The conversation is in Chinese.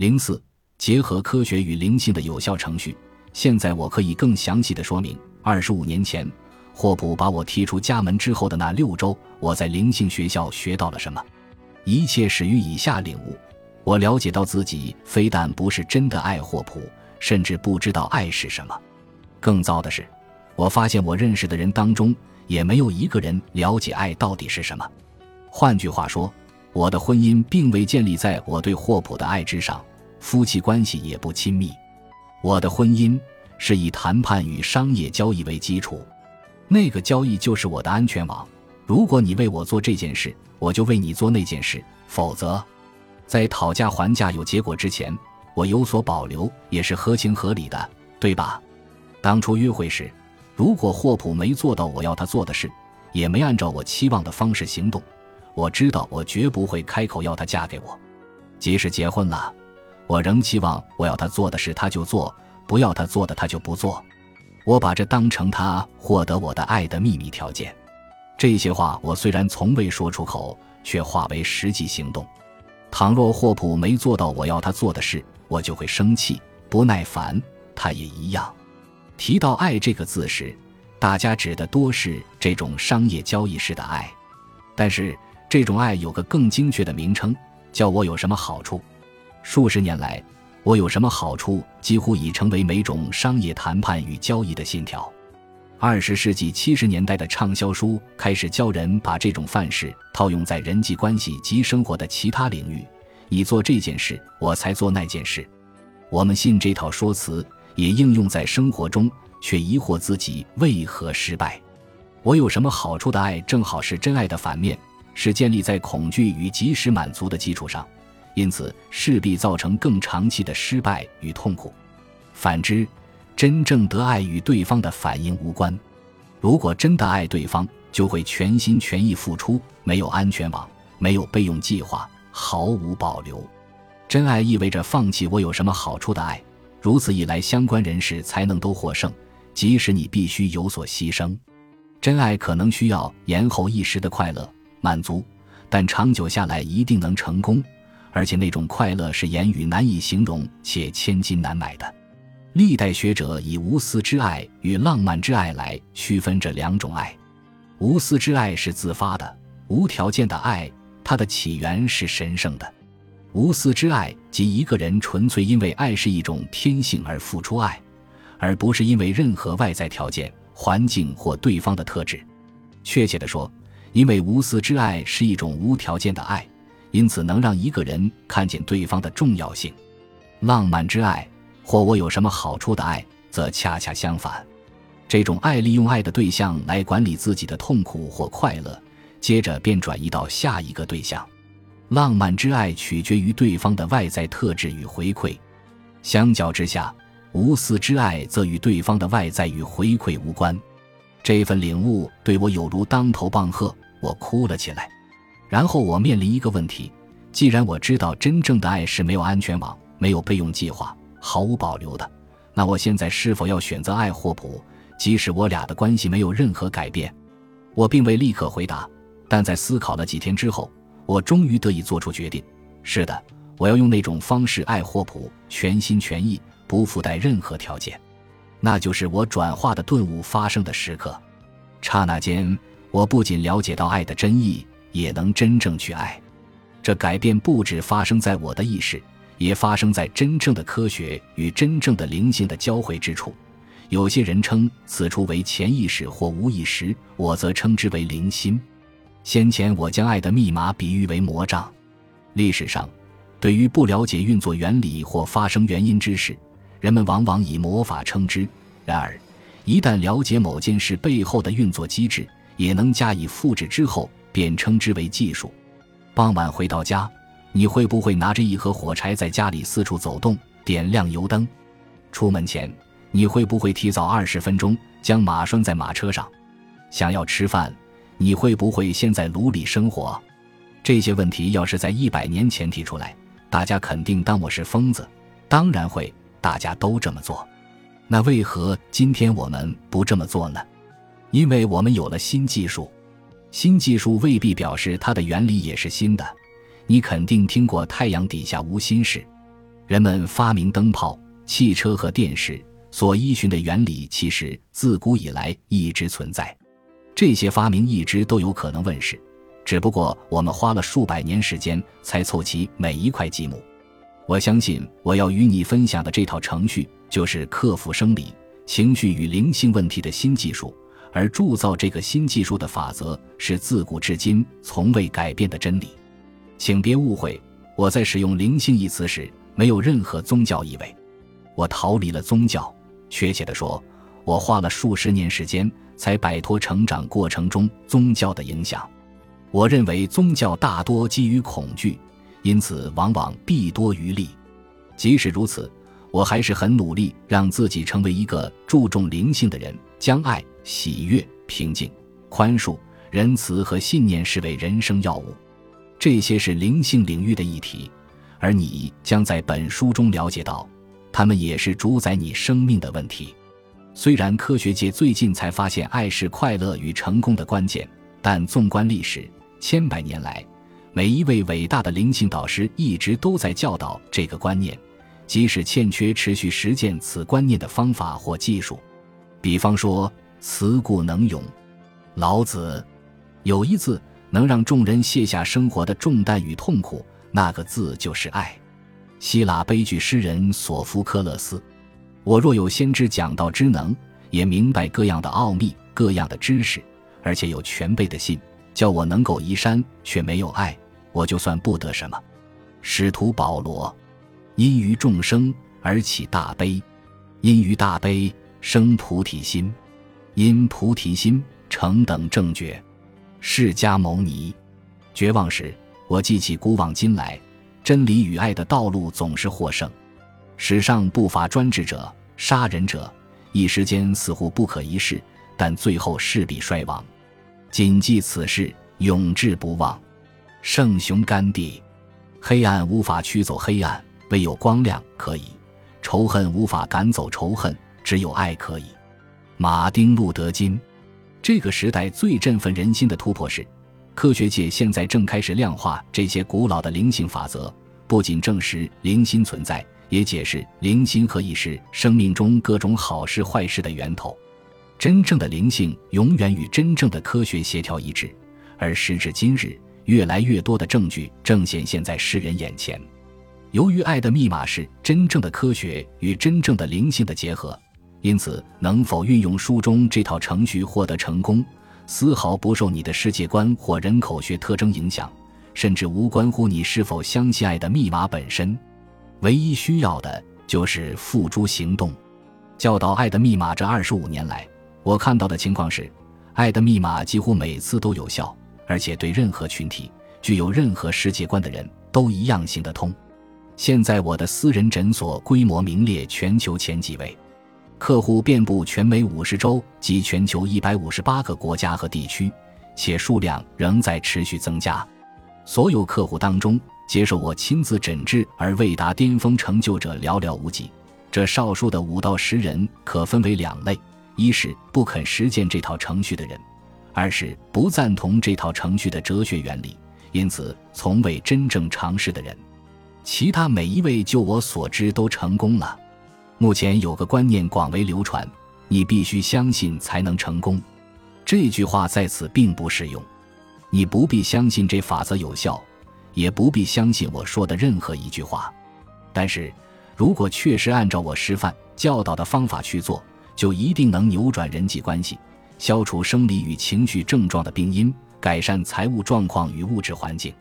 零四，结合科学与灵性的有效程序。现在我可以更详细的说明，二十五年前，霍普把我踢出家门之后的那六周，我在灵性学校学到了什么。一切始于以下领悟：我了解到自己非但不是真的爱霍普，甚至不知道爱是什么。更糟的是，我发现我认识的人当中，也没有一个人了解爱到底是什么。换句话说，我的婚姻并未建立在我对霍普的爱之上。夫妻关系也不亲密，我的婚姻是以谈判与商业交易为基础，那个交易就是我的安全网。如果你为我做这件事，我就为你做那件事；否则，在讨价还价有结果之前，我有所保留也是合情合理的，对吧？当初约会时，如果霍普没做到我要他做的事，也没按照我期望的方式行动，我知道我绝不会开口要他嫁给我。即使结婚了。我仍期望我要他做的事他就做，不要他做的他就不做。我把这当成他获得我的爱的秘密条件。这些话我虽然从未说出口，却化为实际行动。倘若霍普没做到我要他做的事，我就会生气、不耐烦。他也一样。提到爱这个字时，大家指的多是这种商业交易式的爱，但是这种爱有个更精确的名称，叫我有什么好处。数十年来，我有什么好处几乎已成为每种商业谈判与交易的信条。二十世纪七十年代的畅销书开始教人把这种范式套用在人际关系及生活的其他领域。你做这件事，我才做那件事。我们信这套说辞，也应用在生活中，却疑惑自己为何失败。我有什么好处的爱，正好是真爱的反面，是建立在恐惧与及时满足的基础上。因此，势必造成更长期的失败与痛苦。反之，真正得爱与对方的反应无关。如果真的爱对方，就会全心全意付出，没有安全网，没有备用计划，毫无保留。真爱意味着放弃我有什么好处的爱，如此一来，相关人士才能都获胜，即使你必须有所牺牲。真爱可能需要延后一时的快乐满足，但长久下来一定能成功。而且那种快乐是言语难以形容且千金难买的。历代学者以无私之爱与浪漫之爱来区分这两种爱。无私之爱是自发的、无条件的爱，它的起源是神圣的。无私之爱即一个人纯粹因为爱是一种天性而付出爱，而不是因为任何外在条件、环境或对方的特质。确切地说，因为无私之爱是一种无条件的爱。因此，能让一个人看见对方的重要性。浪漫之爱，或我有什么好处的爱，则恰恰相反。这种爱利用爱的对象来管理自己的痛苦或快乐，接着便转移到下一个对象。浪漫之爱取决于对方的外在特质与回馈，相较之下，无私之爱则与对方的外在与回馈无关。这份领悟对我有如当头棒喝，我哭了起来。然后我面临一个问题：既然我知道真正的爱是没有安全网、没有备用计划、毫无保留的，那我现在是否要选择爱霍普，即使我俩的关系没有任何改变？我并未立刻回答，但在思考了几天之后，我终于得以做出决定：是的，我要用那种方式爱霍普，全心全意，不附带任何条件。那就是我转化的顿悟发生的时刻。刹那间，我不仅了解到爱的真意。也能真正去爱，这改变不止发生在我的意识，也发生在真正的科学与真正的灵性的交汇之处。有些人称此处为潜意识或无意识，我则称之为灵心。先前我将爱的密码比喻为魔杖。历史上，对于不了解运作原理或发生原因之事，人们往往以魔法称之。然而，一旦了解某件事背后的运作机制，也能加以复制之后。便称之为技术。傍晚回到家，你会不会拿着一盒火柴在家里四处走动，点亮油灯？出门前，你会不会提早二十分钟将马拴在马车上？想要吃饭，你会不会先在炉里生火？这些问题要是在一百年前提出来，大家肯定当我是疯子。当然会，大家都这么做。那为何今天我们不这么做呢？因为我们有了新技术。新技术未必表示它的原理也是新的，你肯定听过“太阳底下无新事”。人们发明灯泡、汽车和电视所依循的原理，其实自古以来一直存在。这些发明一直都有可能问世，只不过我们花了数百年时间才凑齐每一块积木。我相信我要与你分享的这套程序，就是克服生理、情绪与灵性问题的新技术。而铸造这个新技术的法则，是自古至今从未改变的真理。请别误会，我在使用“灵性”一词时，没有任何宗教意味。我逃离了宗教，确切地说，我花了数十年时间才摆脱成长过程中宗教的影响。我认为宗教大多基于恐惧。因此，往往弊多于利。即使如此，我还是很努力让自己成为一个注重灵性的人，将爱、喜悦、平静、宽恕、仁慈和信念视为人生要务。这些是灵性领域的议题，而你将在本书中了解到，他们也是主宰你生命的问题。虽然科学界最近才发现爱是快乐与成功的关键，但纵观历史，千百年来。每一位伟大的灵性导师一直都在教导这个观念，即使欠缺持续实践此观念的方法或技术。比方说，慈故能勇。老子有一字能让众人卸下生活的重担与痛苦，那个字就是爱。希腊悲剧诗人索福克勒斯。我若有先知讲道之能，也明白各样的奥秘、各样的知识，而且有全备的信。叫我能够移山，却没有爱，我就算不得什么。使徒保罗，因于众生而起大悲，因于大悲生菩提心，因菩提心成等正觉。释迦牟尼，绝望时，我记起古往今来，真理与爱的道路总是获胜。史上不乏专制者、杀人者，一时间似乎不可一世，但最后势必衰亡。谨记此事，永志不忘。圣雄甘地，黑暗无法驱走黑暗，唯有光亮可以；仇恨无法赶走仇恨，只有爱可以。马丁路德金，这个时代最振奋人心的突破是，科学界现在正开始量化这些古老的灵性法则，不仅证实灵心存在，也解释灵心何以是生命中各种好事坏事的源头。真正的灵性永远与真正的科学协调一致，而时至今日，越来越多的证据正显现在世人眼前。由于爱的密码是真正的科学与真正的灵性的结合，因此能否运用书中这套程序获得成功，丝毫不受你的世界观或人口学特征影响，甚至无关乎你是否相信爱的密码本身。唯一需要的就是付诸行动。教导爱的密码这二十五年来。我看到的情况是，爱的密码几乎每次都有效，而且对任何群体、具有任何世界观的人都一样行得通。现在我的私人诊所规模名列全球前几位，客户遍布全美五十州及全球一百五十八个国家和地区，且数量仍在持续增加。所有客户当中，接受我亲自诊治而未达巅峰成就者寥寥无几。这少数的五到十人可分为两类。一是不肯实践这套程序的人，二是不赞同这套程序的哲学原理，因此从未真正尝试的人。其他每一位，就我所知都成功了。目前有个观念广为流传：你必须相信才能成功。这句话在此并不适用。你不必相信这法则有效，也不必相信我说的任何一句话。但是，如果确实按照我示范教导的方法去做，就一定能扭转人际关系，消除生理与情绪症状的病因，改善财务状况与物质环境。